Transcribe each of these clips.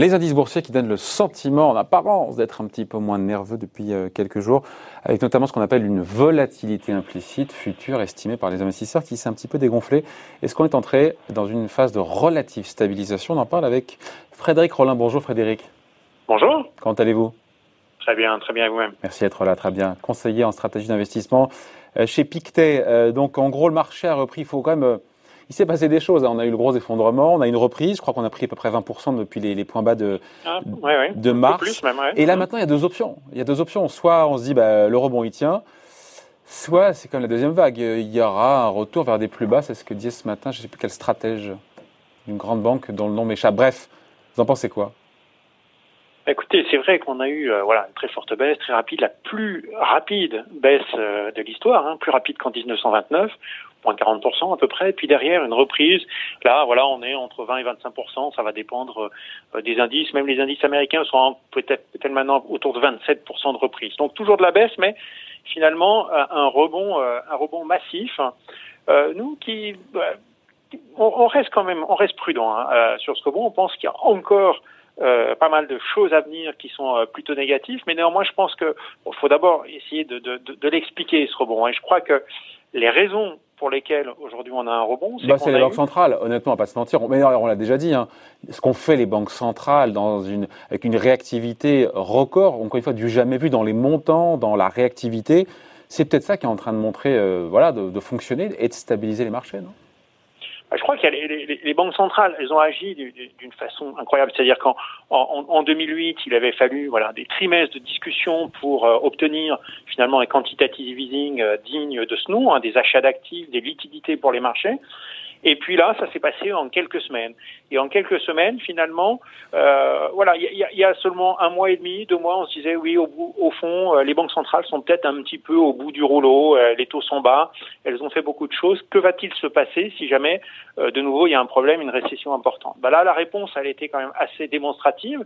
Les indices boursiers qui donnent le sentiment en apparence d'être un petit peu moins nerveux depuis euh, quelques jours, avec notamment ce qu'on appelle une volatilité implicite future estimée par les investisseurs qui s'est un petit peu dégonflée. Est-ce qu'on est entré dans une phase de relative stabilisation? On en parle avec Frédéric Rollin. Bonjour Frédéric. Bonjour. Comment allez-vous? Très bien, très bien vous-même? Merci d'être là, très bien. Conseiller en stratégie d'investissement chez Pictet. Euh, donc en gros, le marché a repris, il faut quand même il s'est passé des choses. Hein. On a eu le gros effondrement, on a eu une reprise. Je crois qu'on a pris à peu près 20% depuis les, points bas de, ah, de mars. Et là, maintenant, il y a deux options. Il y a deux options. Soit on se dit, bah, le rebond, il tient. Soit c'est comme la deuxième vague. Il y aura un retour vers des plus bas. C'est ce que disait ce matin, je ne sais plus quel stratège d'une grande banque dont le nom m'échappe. Bref, vous en pensez quoi? Écoutez, c'est vrai qu'on a eu euh, voilà une très forte baisse, très rapide, la plus rapide baisse euh, de l'histoire, hein, plus rapide qu'en 1929 moins 40% à peu près. Puis derrière, une reprise. Là, voilà, on est entre 20 et 25%. Ça va dépendre euh, des indices. Même les indices américains sont peut-être peut maintenant autour de 27% de reprise. Donc toujours de la baisse, mais finalement un rebond, euh, un rebond massif. Euh, nous qui on, reste quand même, on reste prudent hein, sur ce rebond. On pense qu'il y a encore pas mal de choses à venir qui sont plutôt négatives, mais néanmoins, je pense que faut d'abord essayer de, de, de, de l'expliquer ce rebond. Et je crois que les raisons pour lesquels aujourd'hui on a un rebond, c'est bah, les banques centrales. Honnêtement, on va pas se mentir. Mais on l'a déjà dit. Hein. Ce qu'ont fait les banques centrales dans une, avec une réactivité record, encore une fois du jamais vu dans les montants, dans la réactivité, c'est peut-être ça qui est en train de montrer, euh, voilà, de, de fonctionner et de stabiliser les marchés, non? Je crois que les, banques centrales, elles ont agi d'une façon incroyable. C'est-à-dire qu'en en, 2008, il avait fallu voilà des trimestres de discussion pour euh, obtenir finalement un quantitative easing euh, digne de ce nom, hein, des achats d'actifs, des liquidités pour les marchés. Et puis là, ça s'est passé en quelques semaines. Et en quelques semaines, finalement, euh, voilà, il y, y, a seulement un mois et demi, deux mois, on se disait oui, au, bout, au fond, euh, les banques centrales sont peut-être un petit peu au bout du rouleau, euh, les taux sont bas, elles ont fait beaucoup de choses. Que va-t-il se passer si jamais, euh, de nouveau, il y a un problème, une récession importante? Bah Là, la réponse, elle était quand même assez démonstrative.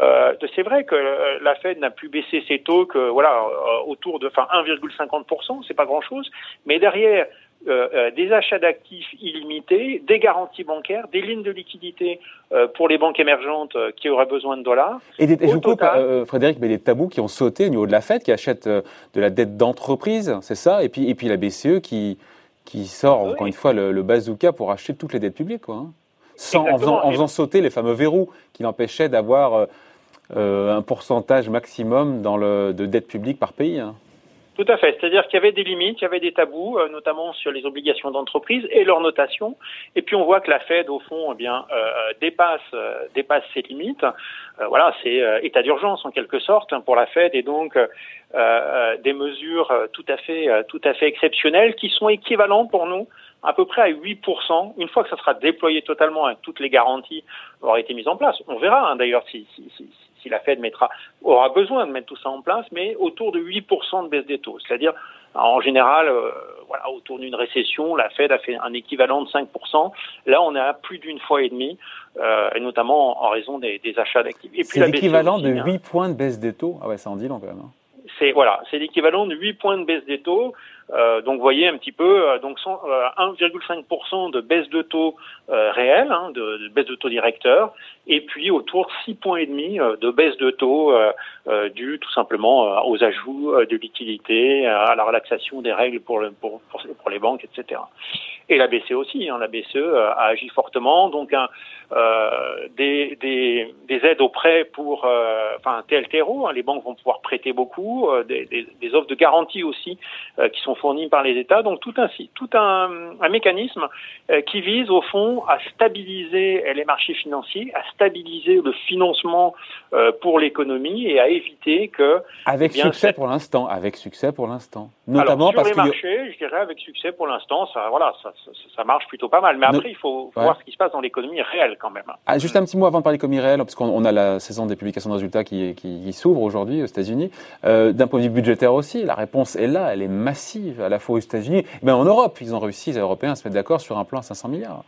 Euh, c'est vrai que la Fed n'a plus baissé ses taux que voilà autour de enfin 1,50%, c'est pas grand-chose, mais derrière euh, euh, des achats d'actifs illimités, des garanties bancaires, des lignes de liquidité euh, pour les banques émergentes qui auraient besoin de dollars. Et, des, je coupe, Frédéric, mais des tabous qui ont sauté au niveau de la Fed, qui achètent de la dette d'entreprise, c'est ça, et puis, et puis la BCE qui, qui sort, encore une fois, le, bazooka pour acheter toutes les dettes publiques, quoi. Hein. Sans, en, faisant, en, faisant, sauter les fameux verrous qui l'empêchaient d'avoir un pourcentage maximum dans le, de dette publique par pays. Hein. Tout à fait. C'est-à-dire qu'il y avait des limites, il y avait des tabous, euh, notamment sur les obligations d'entreprise et leur notation. Et puis on voit que la Fed, au fond, eh bien, euh, dépasse, euh, dépasse ces limites. voilà, c'est état d'urgence en quelque sorte hein, pour la Fed et donc des mesures tout à fait, tout à fait exceptionnelles qui sont équivalentes pour nous à peu près à 8%, une fois que ça sera déployé totalement et toutes les garanties auront été mises en place. On verra hein, d'ailleurs si, si, si, si la Fed mettra, aura besoin de mettre tout ça en place, mais autour de 8% de baisse des taux. C'est-à-dire, en général, euh, voilà, autour d'une récession, la Fed a fait un équivalent de 5%. Là, on est à plus d'une fois et demie, euh, et notamment en raison des, achats d'actifs. C'est l'équivalent de 8 hein. points de baisse des taux. Ah ouais, ça en dit long quand même. Hein. C'est voilà, c'est l'équivalent de 8 points de baisse des taux. Euh, donc, vous voyez un petit peu, euh, donc 1,5% euh, de baisse de taux euh, réel, hein, de, de, baisse de taux directeur, et puis autour de 6 points demi de baisse de taux euh, dû tout simplement aux ajouts de liquidité, à la relaxation des règles pour, le, pour, pour, les banques, etc. Et la BCE aussi, hein, la BCE a agi fortement, donc un, des, des, des, aides au prêt pour, enfin TLTRO, hein, les banques vont pouvoir prêter beaucoup, des, des, des, offres de garantie aussi qui sont fournis par les États. Donc tout un, tout un, un mécanisme euh, qui vise au fond à stabiliser les marchés financiers, à stabiliser le financement euh, pour l'économie et à éviter que... Avec eh succès pour l'instant, avec succès pour l'instant. Notamment Alors, sur les marchés, je dirais avec succès pour l'instant, ça, voilà, ça, ça, marche plutôt pas mal. Mais après, il faut voir ce qui se passe dans l'économie réelle quand même. Ah, juste un petit mot avant de parler d'économie réelle, parce qu'on a la saison des publications de résultats qui, qui, s'ouvre aujourd'hui aux États-Unis. Euh, D'un point de vue budgétaire aussi, la réponse est là, elle est massive à la fois aux États-Unis, mais en Europe. Ils ont réussi, les Européens, à se mettre d'accord sur un plan à 500 milliards.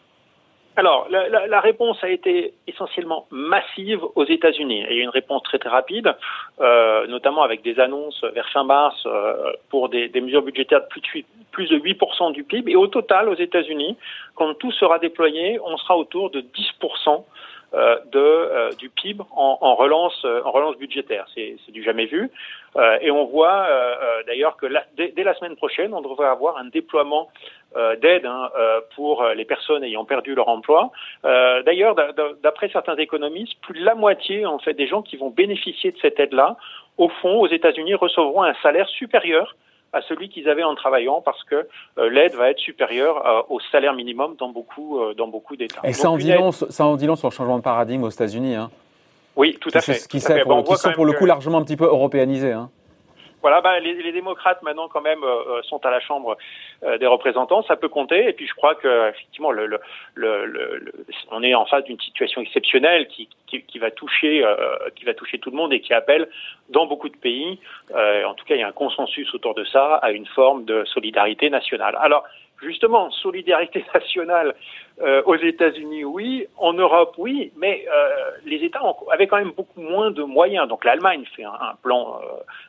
Alors, la, réponse a été essentiellement massive aux États-Unis. Il une réponse très très rapide, euh, notamment avec des annonces vers fin mars euh, pour des, des, mesures budgétaires de plus de, plus de 8% du PIB. Et au total, aux États-Unis, quand tout sera déployé, on sera autour de 10% euh, de, euh, du PIB en, en, relance, en relance budgétaire. C'est du jamais vu. Euh, et on voit d'ailleurs que la, dès, la semaine prochaine, on devrait avoir un déploiement d'aide hein, pour les personnes ayant perdu leur emploi. d'ailleurs, d'après certains économistes, plus de la moitié en fait des gens qui vont bénéficier de cette aide-là, au fond, aux États-Unis, recevront un salaire supérieur à celui qu'ils avaient en travaillant parce que euh, l'aide va être supérieure euh, au salaire minimum dans beaucoup, euh, dans beaucoup d'États. Et ça en, dit long, ça en dit long sur le changement de paradigme aux États-Unis. Hein. Oui, tout à fait. Ce qui, pour, qui sont pour le coup largement un petit peu européanisés. Hein. Voilà, bah, les, les, démocrates maintenant quand même euh, euh, sont à la Chambre euh, des représentants, ça peut compter. Et puis je crois que effectivement, le, le, le, on est en face d'une situation exceptionnelle qui, qui, qui va toucher, qui va toucher tout le monde et qui appelle dans beaucoup de pays, en tout cas, il y a un consensus autour de ça, à une forme de solidarité nationale. Alors justement, solidarité nationale euh, aux États-Unis, oui, en Europe, oui, mais euh, les États avaient quand même beaucoup moins de moyens. Donc l'Allemagne fait un, plan euh,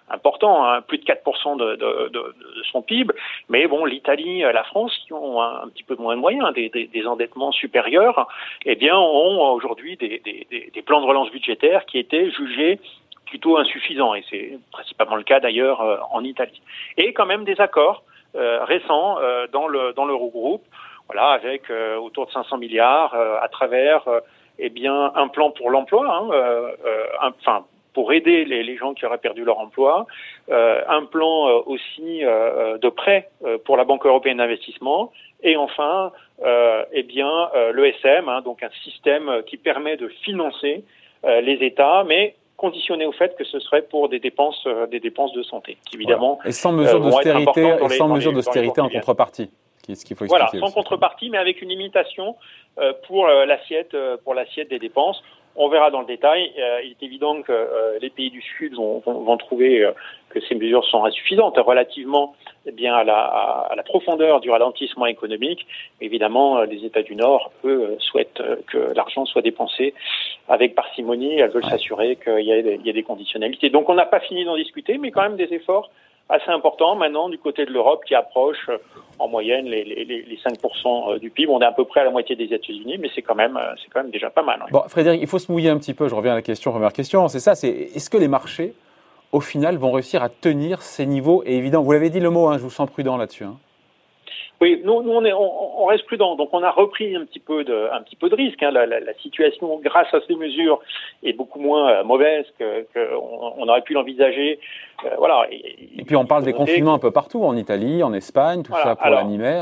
important, hein, plus de 4% de, de, de, de, son PIB, mais bon, l'Italie, euh, la France, qui ont un, petit peu moins de moyens, des, des, des endettements supérieurs, eh bien, ont aujourd'hui des, des, plans de relance budgétaires qui étaient jugés plutôt insuffisants, et c'est principalement le cas d'ailleurs euh, en Italie. Et quand même des accords euh, récents euh, dans le dans l'Eurogroupe, voilà, avec euh, autour de 500 milliards à travers eh bien un plan pour l'emploi, hein, enfin pour aider les, les, gens qui auraient perdu leur emploi, euh, un plan euh, aussi euh, de prêt pour la Banque européenne d'investissement, et enfin, eh bien, l'ESM, hein, donc un système qui permet de financer les États, mais conditionné au fait que ce serait pour des dépenses, euh, des dépenses de santé, qui évidemment et sans mesure euh, d'austérité, et sans mesure d'austérité en contrepartie. Ce qu'il faut voilà, sans contrepartie, mais avec une limitation euh, pour l'assiette, pour l'assiette des dépenses. On verra dans le détail. Euh, il est évident que euh, les pays du Sud vont, trouver euh, que ces mesures sont insuffisantes relativement eh bien, à la, à, la, profondeur du ralentissement économique. Évidemment, les États du Nord, eux, souhaitent que l'argent soit dépensé avec parcimonie. Elles veulent s'assurer qu'il y, y, a des conditionnalités. Donc on n'a pas fini d'en discuter, mais quand même des efforts assez important maintenant du côté de l'Europe qui approche euh, en moyenne les, les, les 5% euh, du PIB. On est à peu près à la moitié des États-Unis, mais c'est quand même euh, quand même déjà pas mal. Bon, Frédéric, il faut se mouiller un petit peu. Je reviens à la question, première question. C'est ça. C'est est-ce que les marchés, au final, vont réussir à tenir ces niveaux? Et vous l'avez dit le mot. Hein, je vous sens prudent là-dessus. Hein. Oui, nous, nous on, est, on, on, reste prudent. Donc, on a repris un petit peu de, un petit peu de risque. Hein. La, la, la, situation, grâce à ces mesures, est beaucoup moins euh, mauvaise qu'on que on aurait pu l'envisager. Euh, voilà. Et, et, puis, on parle des confinements un peu partout, en Italie, en Espagne, tout voilà. ça pour l'animer.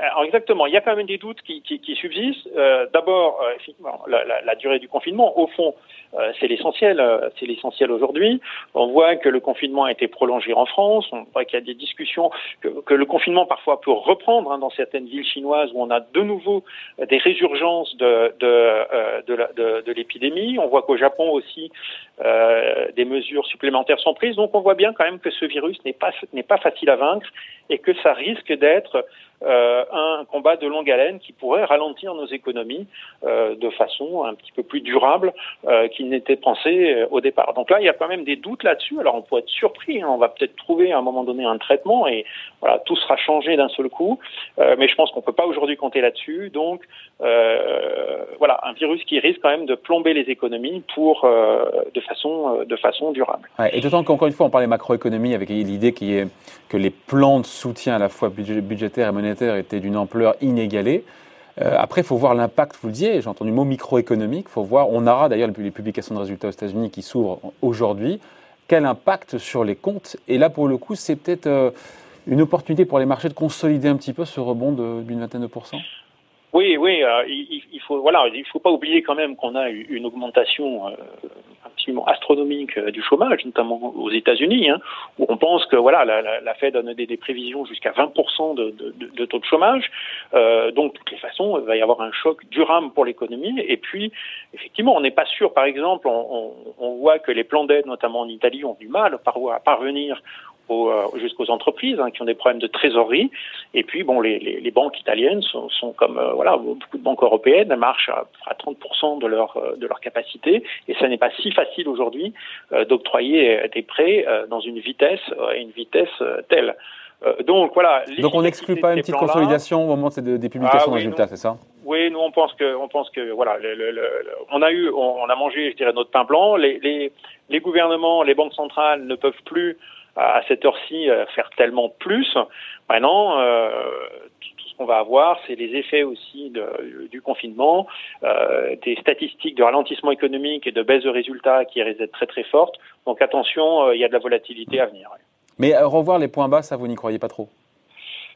Hein. Alors exactement, il y a quand même des doutes qui, qui, qui subsistent. Euh, D'abord, euh, effectivement, la, la, la, durée du confinement, au fond, euh, c'est l'essentiel. Euh, c'est l'essentiel aujourd'hui. On voit que le confinement a été prolongé en France. On voit qu'il y a des discussions que, que, le confinement parfois peut reprendre hein, dans certaines villes chinoises où on a de nouveau des résurgences de de, de, de l'épidémie. On voit qu'au Japon aussi des mesures supplémentaires sont prises. Donc on voit bien quand même que ce virus n'est pas n'est pas facile à vaincre et que ça risque d'être euh, un combat de longue haleine qui pourrait ralentir nos économies euh, de façon un petit peu plus durable euh, qu'il n'était pensé au départ. Donc là, il y a quand même des doutes là-dessus. Alors on peut être surpris, hein. on va peut-être trouver à un moment donné un traitement et voilà, tout sera changé d'un seul coup. Mais je pense qu'on peut pas aujourd'hui compter là-dessus. Donc voilà, un virus qui risque quand même de plomber les économies pour de façon de façon durable. Et d'autant qu'encore une fois, on parlait macroéconomie avec l'idée est que les plans soutien à la fois budgétaire et monétaire était d'une ampleur inégalée. Euh, après, il faut voir l'impact, vous le disiez, j'ai entendu le mot microéconomique, faut voir, on aura d'ailleurs les publications de résultats aux États-Unis qui s'ouvrent aujourd'hui, quel impact sur les comptes? Et là, pour le coup, c'est peut-être euh, une opportunité pour les marchés de consolider un petit peu ce rebond d'une vingtaine de pourcents oui, oui, euh, il, il, faut voilà, il faut pas oublier quand même qu'on a une augmentation euh, absolument astronomique euh, du chômage, notamment aux États-Unis, hein, où on pense que voilà, la, la, la Fed a donné des prévisions jusqu'à 20% de, de, de, taux de chômage. Euh, donc, de toutes les façons, il va y avoir un choc durable pour l'économie. Et puis, effectivement, on n'est pas sûr. Par exemple, on, on, on voit que les plans d'aide, notamment en Italie, ont du mal à parvenir jusqu'aux entreprises hein, qui ont des problèmes de trésorerie. Et puis, bon, les, les, les banques italiennes sont, sont comme voilà beaucoup de banques européennes, elles marchent à, à 30% de leur de leur capacité. Et ça n'est pas si facile aujourd'hui d'octroyer des prêts dans une vitesse une vitesse telle. donc voilà. Donc on n'exclut pas une petite consolidation au moment des publications ah, de résultats, c'est ça? Oui, nous on pense que on pense que voilà, le, le, on a eu, on, a mangé, je dirais, notre pain blanc. Les, les, les gouvernements, les banques centrales ne peuvent plus à cette heure-ci euh, faire tellement plus. Maintenant, euh, tout ce qu'on va avoir, c'est les effets aussi de, du confinement, euh, des statistiques de ralentissement économique et de baisse de résultats qui risquent d'être très très fortes. Donc attention, euh, il y a de la volatilité à venir. Mais revoir les points bas, ça vous n'y croyez pas trop?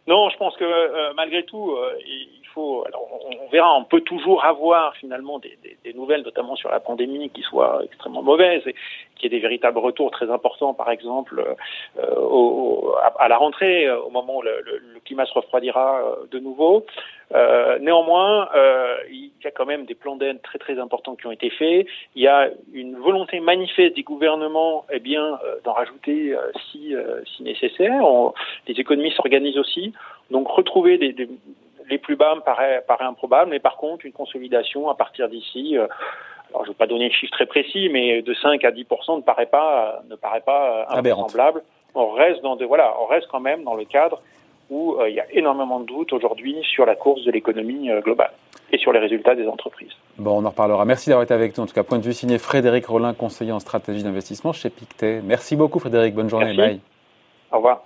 Non, je pense que malgré tout, alors on, verra, on peut toujours avoir finalement des, nouvelles, notamment sur la pandémie, qui soient extrêmement mauvaises et qui aient des véritables retours très importants, par exemple, euh, à, la rentrée, au moment où le, climat se refroidira euh, de nouveau. Euh, néanmoins, il y a quand même des plans d'aide très très importants qui ont été faits. Il y a une volonté manifeste des gouvernements, eh bien, d'en rajouter si si nécessaire. les économies s'organisent aussi. Donc retrouver des, les plus bas me paraît, paraît improbable, mais par contre, une consolidation à partir d'ici, euh, alors je ne vais pas donner le chiffre très précis, mais de 5 à 10 ne paraît pas, ne paraît pas invraisemblable. On reste dans de, voilà, on reste quand même dans le cadre où euh, il y a énormément de doutes aujourd'hui sur la course de l'économie euh, globale et sur les résultats des entreprises. Bon, on en reparlera. Merci d'avoir été avec nous. En tout cas, point de vue signé Frédéric Rollin, conseiller en stratégie d'investissement chez Pictet. Merci beaucoup, Frédéric. Bonne journée. Bye. Au revoir.